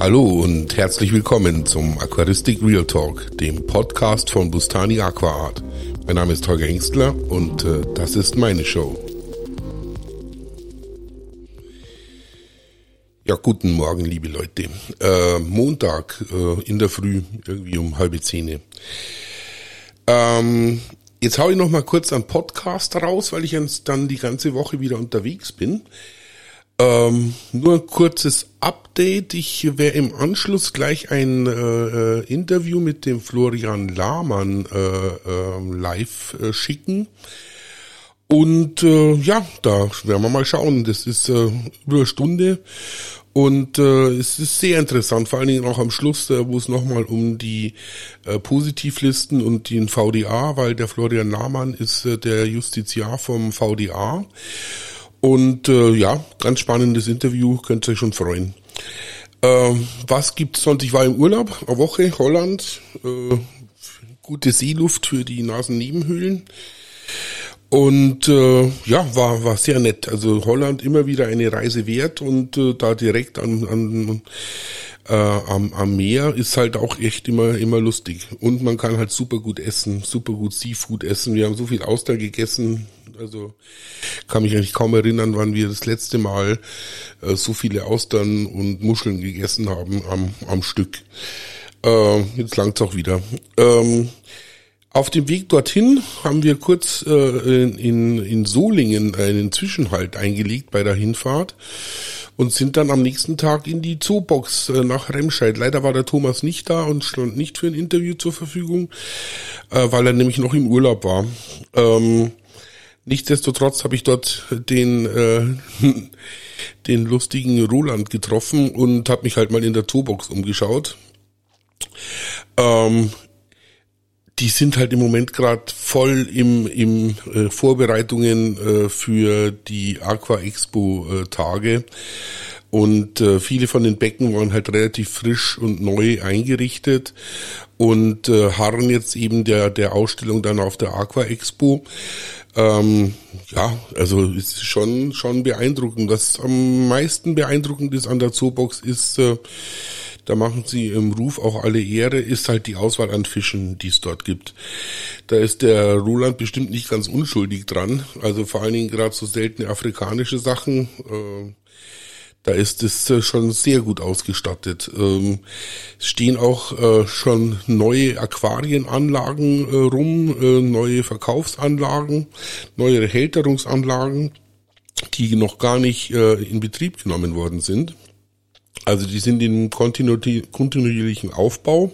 Hallo und herzlich willkommen zum Aquaristik Real Talk, dem Podcast von Bustani Aquaart. Mein Name ist Holger Hengstler und äh, das ist meine Show. Ja, guten Morgen, liebe Leute. Äh, Montag äh, in der Früh, irgendwie um halbe Zehn. Ähm, jetzt hau ich noch mal kurz einen Podcast raus, weil ich dann die ganze Woche wieder unterwegs bin. Ähm, nur ein kurzes Update. Ich werde im Anschluss gleich ein äh, äh, Interview mit dem Florian Lahmann äh, äh, live äh, schicken. Und äh, ja, da werden wir mal schauen. Das ist über eine Stunde und äh, es ist sehr interessant, vor allen Dingen auch am Schluss, äh, wo es nochmal um die äh, Positivlisten und den VDA, weil der Florian Lahmann ist äh, der Justiziar vom VDA. Und äh, ja, ganz spannendes Interview, könnt ihr euch schon freuen. Äh, was gibt's sonst? Ich war im Urlaub, eine Woche, Holland, äh, gute Seeluft für die Nasennebenhöhlen. Und äh, ja, war war sehr nett. Also Holland immer wieder eine Reise wert und äh, da direkt an, an äh, am, am Meer ist halt auch echt immer immer lustig. Und man kann halt super gut essen, super gut Seafood essen. Wir haben so viel Austern gegessen. Also kann mich eigentlich kaum erinnern, wann wir das letzte Mal äh, so viele Austern und Muscheln gegessen haben am, am Stück. Äh, jetzt langt's auch wieder. Ähm, auf dem Weg dorthin haben wir kurz äh, in, in Solingen einen Zwischenhalt eingelegt bei der Hinfahrt und sind dann am nächsten Tag in die Zoobox äh, nach Remscheid. Leider war der Thomas nicht da und stand nicht für ein Interview zur Verfügung, äh, weil er nämlich noch im Urlaub war. Ähm, nichtsdestotrotz habe ich dort den äh, den lustigen Roland getroffen und habe mich halt mal in der Zoobox umgeschaut. Ähm, die sind halt im Moment gerade voll im, im äh, Vorbereitungen äh, für die Aqua Expo äh, Tage. Und äh, viele von den Becken waren halt relativ frisch und neu eingerichtet und äh, harren jetzt eben der, der Ausstellung dann auf der Aqua Expo. Ähm, ja, also ist schon, schon beeindruckend. Was am meisten beeindruckend ist an der Zoobox ist, äh, da machen sie im Ruf auch alle Ehre, ist halt die Auswahl an Fischen, die es dort gibt. Da ist der Roland bestimmt nicht ganz unschuldig dran. Also vor allen Dingen gerade so seltene afrikanische Sachen. Äh, da ist es äh, schon sehr gut ausgestattet. Ähm, es stehen auch äh, schon neue Aquarienanlagen äh, rum, neue Verkaufsanlagen, neue Hälterungsanlagen, die noch gar nicht in Betrieb genommen worden sind. Also die sind in kontinuierlichen Aufbau.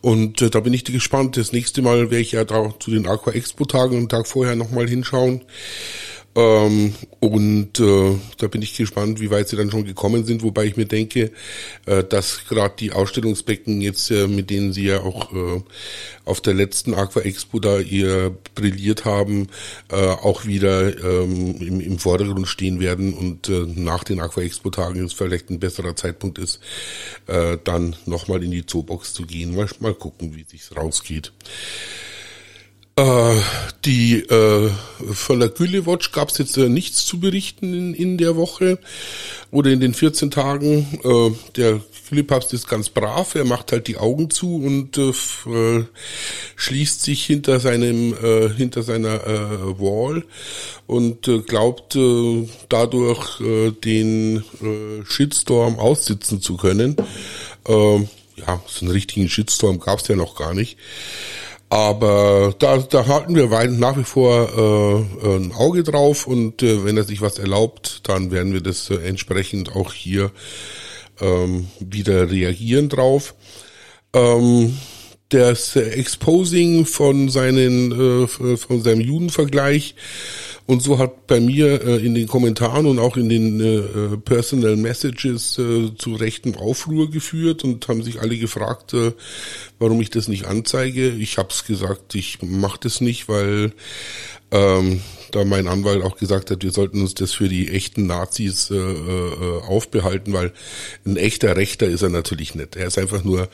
Und da bin ich gespannt. Das nächste Mal werde ich ja da zu den Aqua Expo Tagen einen Tag vorher nochmal hinschauen. Ähm, und äh, da bin ich gespannt, wie weit sie dann schon gekommen sind, wobei ich mir denke, äh, dass gerade die Ausstellungsbecken jetzt, äh, mit denen sie ja auch äh, auf der letzten Aqua Expo da ihr brilliert haben, äh, auch wieder ähm, im, im Vordergrund stehen werden und äh, nach den Aqua Expo Tagen es vielleicht ein besserer Zeitpunkt ist, äh, dann nochmal in die Zoobox zu gehen. Mal, mal gucken, wie sich's rausgeht. Äh, die äh, von der Güllewatch gab es jetzt äh, nichts zu berichten in, in der Woche oder in den 14 Tagen. Äh, der Güllepapst ist ganz brav, er macht halt die Augen zu und äh, äh, schließt sich hinter seinem äh, hinter seiner Wall und glaubt dadurch den Shitstorm aussitzen zu können. Äh, ja, so einen richtigen Shitstorm gab es ja noch gar nicht. Aber da, da halten wir nach wie vor äh, ein Auge drauf und äh, wenn er sich was erlaubt, dann werden wir das äh, entsprechend auch hier ähm, wieder reagieren drauf. Ähm, das Exposing von seinen äh, von seinem Judenvergleich und so hat bei mir äh, in den Kommentaren und auch in den äh, Personal Messages äh, zu rechtem Aufruhr geführt und haben sich alle gefragt, äh, warum ich das nicht anzeige. Ich habe es gesagt, ich mache das nicht, weil ähm, da mein Anwalt auch gesagt hat, wir sollten uns das für die echten Nazis äh, äh, aufbehalten, weil ein echter Rechter ist er natürlich nicht. Er ist einfach nur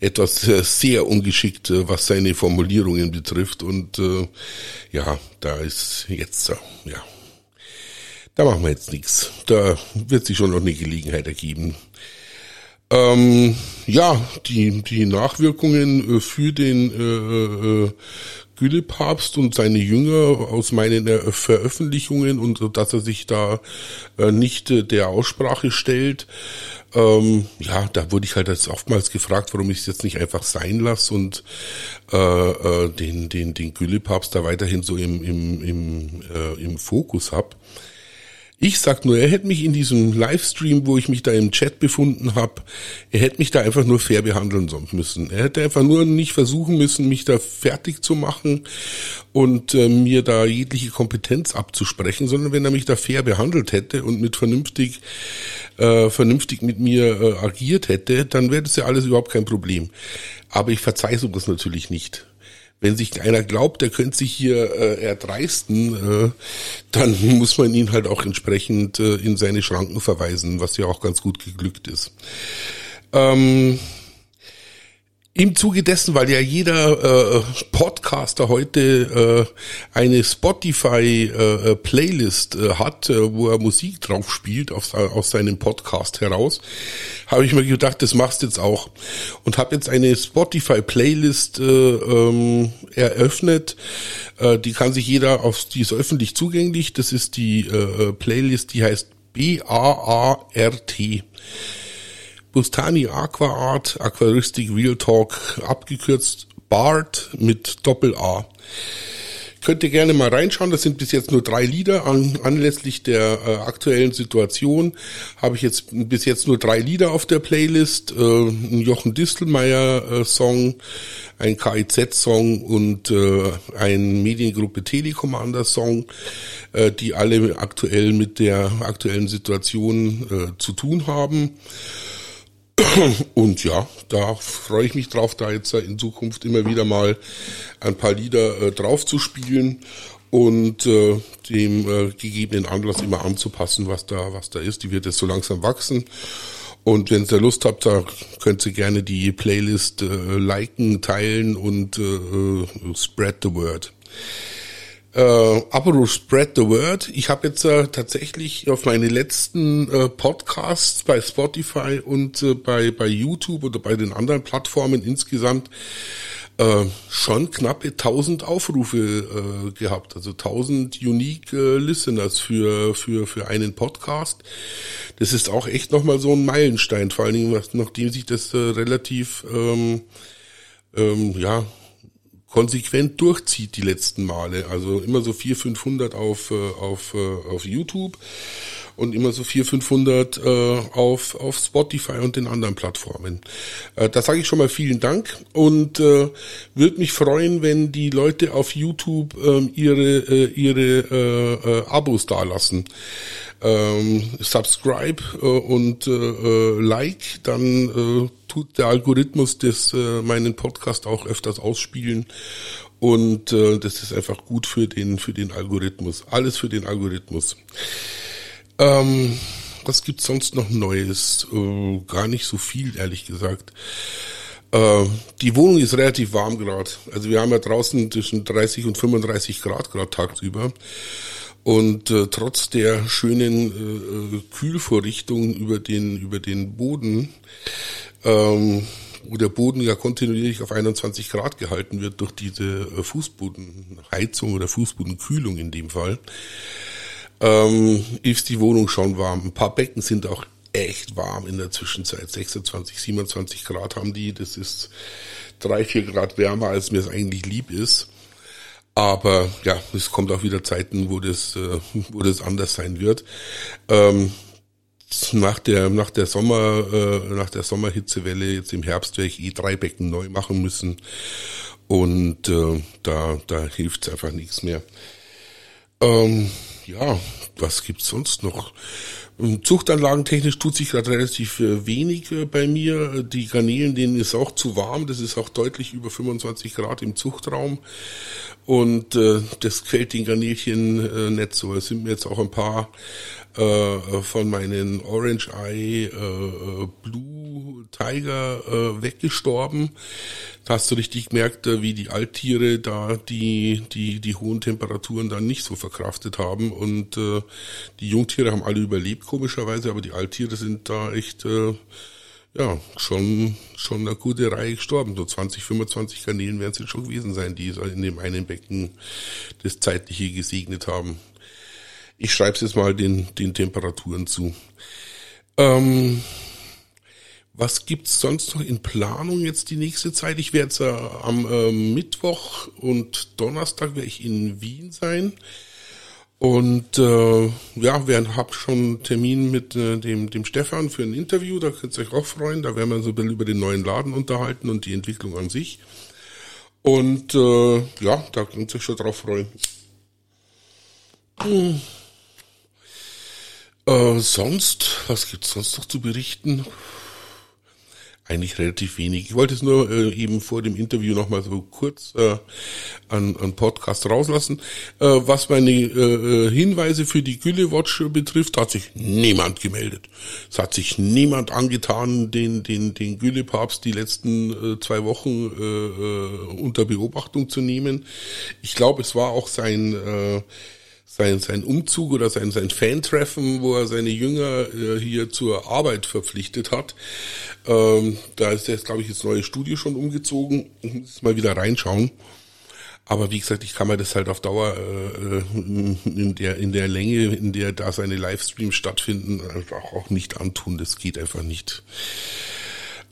etwas äh, sehr ungeschickt, äh, was seine Formulierungen betrifft. Und äh, ja, da ist jetzt so, ja. Da machen wir jetzt nichts. Da wird sich schon noch eine Gelegenheit ergeben. Ähm, ja, die, die Nachwirkungen für den äh, Güllepapst und seine Jünger aus meinen Veröffentlichungen und dass er sich da äh, nicht äh, der Aussprache stellt. Ähm, ja, da wurde ich halt jetzt oftmals gefragt, warum ich es jetzt nicht einfach sein lasse und äh, äh, den, den, den Güllepapst da weiterhin so im, im, im, äh, im Fokus hab. Ich sag nur, er hätte mich in diesem Livestream, wo ich mich da im Chat befunden habe, er hätte mich da einfach nur fair behandeln müssen. Er hätte einfach nur nicht versuchen müssen, mich da fertig zu machen und äh, mir da jegliche Kompetenz abzusprechen, sondern wenn er mich da fair behandelt hätte und mit vernünftig, äh, vernünftig mit mir äh, agiert hätte, dann wäre das ja alles überhaupt kein Problem. Aber ich verzeihe sowas natürlich nicht wenn sich einer glaubt, der könnte sich hier äh, erdreisten, äh, dann muss man ihn halt auch entsprechend äh, in seine Schranken verweisen, was ja auch ganz gut geglückt ist. Ähm, im Zuge dessen, weil ja jeder äh, Podcaster heute äh, eine Spotify-Playlist äh, äh, hat, äh, wo er Musik drauf spielt auf, aus seinem Podcast heraus, habe ich mir gedacht, das machst du jetzt auch. Und habe jetzt eine Spotify-Playlist äh, ähm, eröffnet. Äh, die kann sich jeder auf, die ist öffentlich zugänglich. Das ist die äh, Playlist, die heißt B-A-A-R-T. Bustani Aqua Art, Aquaristik Real Talk, abgekürzt BART mit Doppel-A. Könnt ihr gerne mal reinschauen, das sind bis jetzt nur drei Lieder. An, anlässlich der äh, aktuellen Situation habe ich jetzt bis jetzt nur drei Lieder auf der Playlist. Äh, ein Jochen Distelmeier äh, ein KIZ-Song und äh, ein Mediengruppe Telekommander Song, äh, die alle aktuell mit der aktuellen Situation zu tun haben. Und ja, da freue ich mich drauf, da jetzt in Zukunft immer wieder mal ein paar Lieder äh, drauf zu spielen und äh, dem äh, gegebenen Anlass immer anzupassen, was da, was da ist. Die wird jetzt so langsam wachsen. Und wenn ihr Lust habt, da könnt ihr gerne die Playlist äh, liken, teilen und äh, äh spread the word. Äh, apropos Spread the Word. Ich habe jetzt äh, tatsächlich auf meine letzten äh, Podcasts bei Spotify und äh, bei, bei YouTube oder bei den anderen Plattformen insgesamt äh, schon knappe 1000 Aufrufe äh, gehabt, also 1000 unique äh, Listeners für für für einen Podcast. Das ist auch echt nochmal so ein Meilenstein, vor allen Dingen nachdem sich das äh, relativ ähm, ähm, ja konsequent durchzieht die letzten Male. Also immer so 400, 500 auf, äh, auf, äh, auf YouTube und immer so 400, 500 äh, auf, auf Spotify und den anderen Plattformen. Äh, da sage ich schon mal vielen Dank und äh, würde mich freuen, wenn die Leute auf YouTube äh, ihre, äh, ihre äh, äh, Abos dalassen. Ähm, subscribe äh, und äh, äh like, dann äh, tut der Algorithmus das äh, meinen Podcast auch öfters ausspielen und äh, das ist einfach gut für den für den Algorithmus. Alles für den Algorithmus. Ähm, was gibt's sonst noch Neues? Äh, gar nicht so viel, ehrlich gesagt. Äh, die Wohnung ist relativ warm gerade. Also wir haben ja draußen zwischen 30 und 35 Grad gerade tagsüber. Und äh, trotz der schönen äh, äh, Kühlvorrichtung über den über den Boden ähm, wo der Boden ja kontinuierlich auf 21 Grad gehalten wird durch diese äh, Fußbodenheizung oder Fußbodenkühlung in dem Fall, ähm, ist die Wohnung schon warm. Ein paar Becken sind auch echt warm in der Zwischenzeit. 26, 27 Grad haben die. Das ist drei, vier Grad wärmer, als mir es eigentlich lieb ist. Aber ja, es kommt auch wieder Zeiten, wo das, äh, wo das anders sein wird. Ähm, nach der nach der Sommer äh, nach der Sommerhitzewelle jetzt im Herbst werde ich eh drei Becken neu machen müssen und äh, da da hilft einfach nichts mehr. Ähm, ja, was gibt's sonst noch? Ähm, Zuchtanlagentechnisch tut sich gerade relativ äh, wenig äh, bei mir. Die Garnelen, denen ist auch zu warm. Das ist auch deutlich über 25 Grad im Zuchtraum. Und äh, das gefällt den Garnelchen äh, nicht so. Es sind mir jetzt auch ein paar äh, von meinen Orange Eye äh, Blue Tiger äh, weggestorben. Da hast du richtig gemerkt, äh, wie die Alttiere da die, die, die hohen Temperaturen dann nicht so verkraftet haben. Und äh, die Jungtiere haben alle überlebt, komischerweise, aber die Alttiere sind da echt äh, ja, schon, schon eine gute Reihe gestorben. So 20, 25 Garnelen werden es jetzt schon gewesen sein, die in dem einen Becken das Zeitliche gesegnet haben. Ich schreibe es jetzt mal den, den Temperaturen zu. Ähm, was gibt's sonst noch in Planung jetzt die nächste Zeit? Ich werde äh, am äh, Mittwoch und Donnerstag werde ich in Wien sein. Und äh, ja, wir haben schon einen Termin mit äh, dem, dem Stefan für ein Interview, da könnt ihr euch auch freuen. Da werden wir so ein bisschen über den neuen Laden unterhalten und die Entwicklung an sich. Und äh, ja, da könnt ihr euch schon drauf freuen. Hm. Äh, sonst, was gibt's sonst noch zu berichten? eigentlich relativ wenig. Ich wollte es nur äh, eben vor dem Interview nochmal so kurz äh, an, an Podcast rauslassen. Äh, was meine äh, äh, Hinweise für die Gülle Watch betrifft, hat sich niemand gemeldet. Es hat sich niemand angetan, den, den, den Gülle Papst die letzten äh, zwei Wochen äh, äh, unter Beobachtung zu nehmen. Ich glaube, es war auch sein äh, sein, sein Umzug oder sein, sein Fan-Treffen, wo er seine Jünger äh, hier zur Arbeit verpflichtet hat. Ähm, da ist jetzt, glaube ich, das neue Studio schon umgezogen. Ich muss mal wieder reinschauen. Aber wie gesagt, ich kann mir das halt auf Dauer äh, in der in der Länge, in der da seine Livestreams stattfinden, auch nicht antun. Das geht einfach nicht.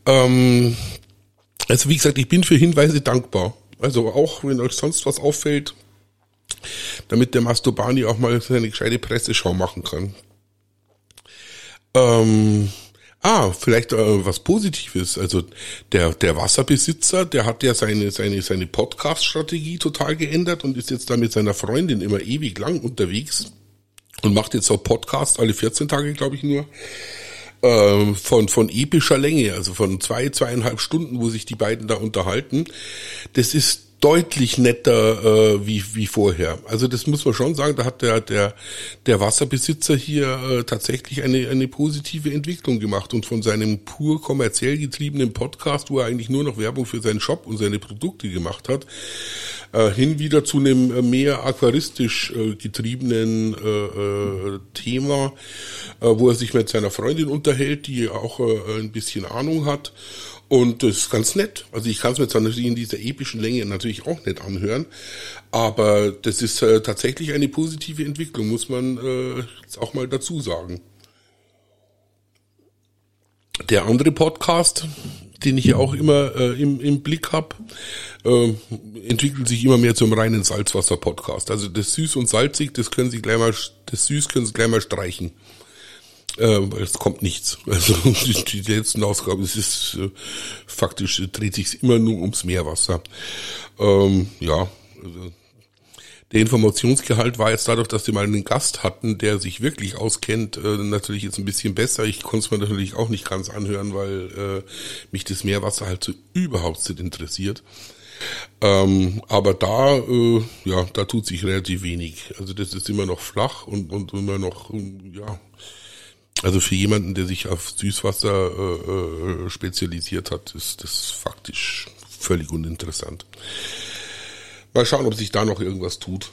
Ähm, also wie gesagt, ich bin für Hinweise dankbar. Also auch wenn euch sonst was auffällt, damit der Mastobani auch mal seine gescheite Presseschau machen kann. Ähm, ah, vielleicht äh, was Positives. Also der, der Wasserbesitzer, der hat ja seine, seine, seine Podcast-Strategie total geändert und ist jetzt da mit seiner Freundin immer ewig lang unterwegs und macht jetzt auch Podcast alle 14 Tage, glaube ich nur ähm, von, von epischer Länge, also von zwei, zweieinhalb Stunden, wo sich die beiden da unterhalten. Das ist deutlich netter äh, wie, wie vorher. Also das muss man schon sagen, da hat der, der, der Wasserbesitzer hier äh, tatsächlich eine, eine positive Entwicklung gemacht und von seinem pur kommerziell getriebenen Podcast, wo er eigentlich nur noch Werbung für seinen Shop und seine Produkte gemacht hat, äh, hin wieder zu einem äh, mehr aquaristisch äh, getriebenen äh, äh, Thema, äh, wo er sich mit seiner Freundin unterhält, die auch äh, ein bisschen Ahnung hat und das ist ganz nett. Also ich kann es mir zwar natürlich in dieser epischen Länge natürlich auch nicht anhören, aber das ist äh, tatsächlich eine positive Entwicklung, muss man äh, jetzt auch mal dazu sagen. Der andere Podcast, den ich ja auch immer äh, im, im Blick habe, äh, entwickelt sich immer mehr zum reinen Salzwasser-Podcast. Also das süß und salzig, das können Sie gleich mal, das süß können Sie gleich mal streichen äh, es kommt nichts. Also die, die letzten Ausgaben, es ist äh, faktisch dreht sich immer nur ums Meerwasser. Ähm, ja, also, der Informationsgehalt war jetzt dadurch, dass sie mal einen Gast hatten, der sich wirklich auskennt, äh, natürlich jetzt ein bisschen besser. Ich konnte es mir natürlich auch nicht ganz anhören, weil äh, mich das Meerwasser halt so überhaupt nicht interessiert. Ähm, aber da, äh, ja, da tut sich relativ wenig. Also das ist immer noch flach und, und immer noch, ja, also für jemanden, der sich auf Süßwasser äh, äh, spezialisiert hat, ist das faktisch völlig uninteressant. Mal schauen, ob sich da noch irgendwas tut.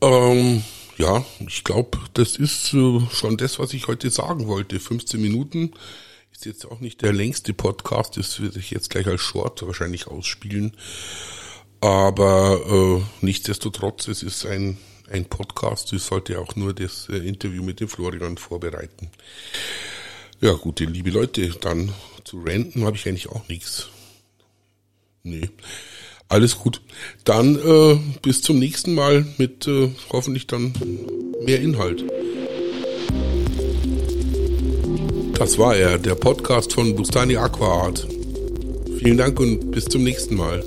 Ähm, ja, ich glaube, das ist äh, schon das, was ich heute sagen wollte. 15 Minuten ist jetzt auch nicht der längste Podcast. Das würde ich jetzt gleich als Short wahrscheinlich ausspielen. Aber äh, nichtsdestotrotz, es ist ein ein Podcast. Ich sollte auch nur das äh, Interview mit dem Florian vorbereiten. Ja, gut, liebe Leute, dann zu renten habe ich eigentlich auch nichts. Nee. Alles gut. Dann äh, bis zum nächsten Mal mit äh, hoffentlich dann mehr Inhalt. Das war er, der Podcast von Bustani Aqua Art. Vielen Dank und bis zum nächsten Mal.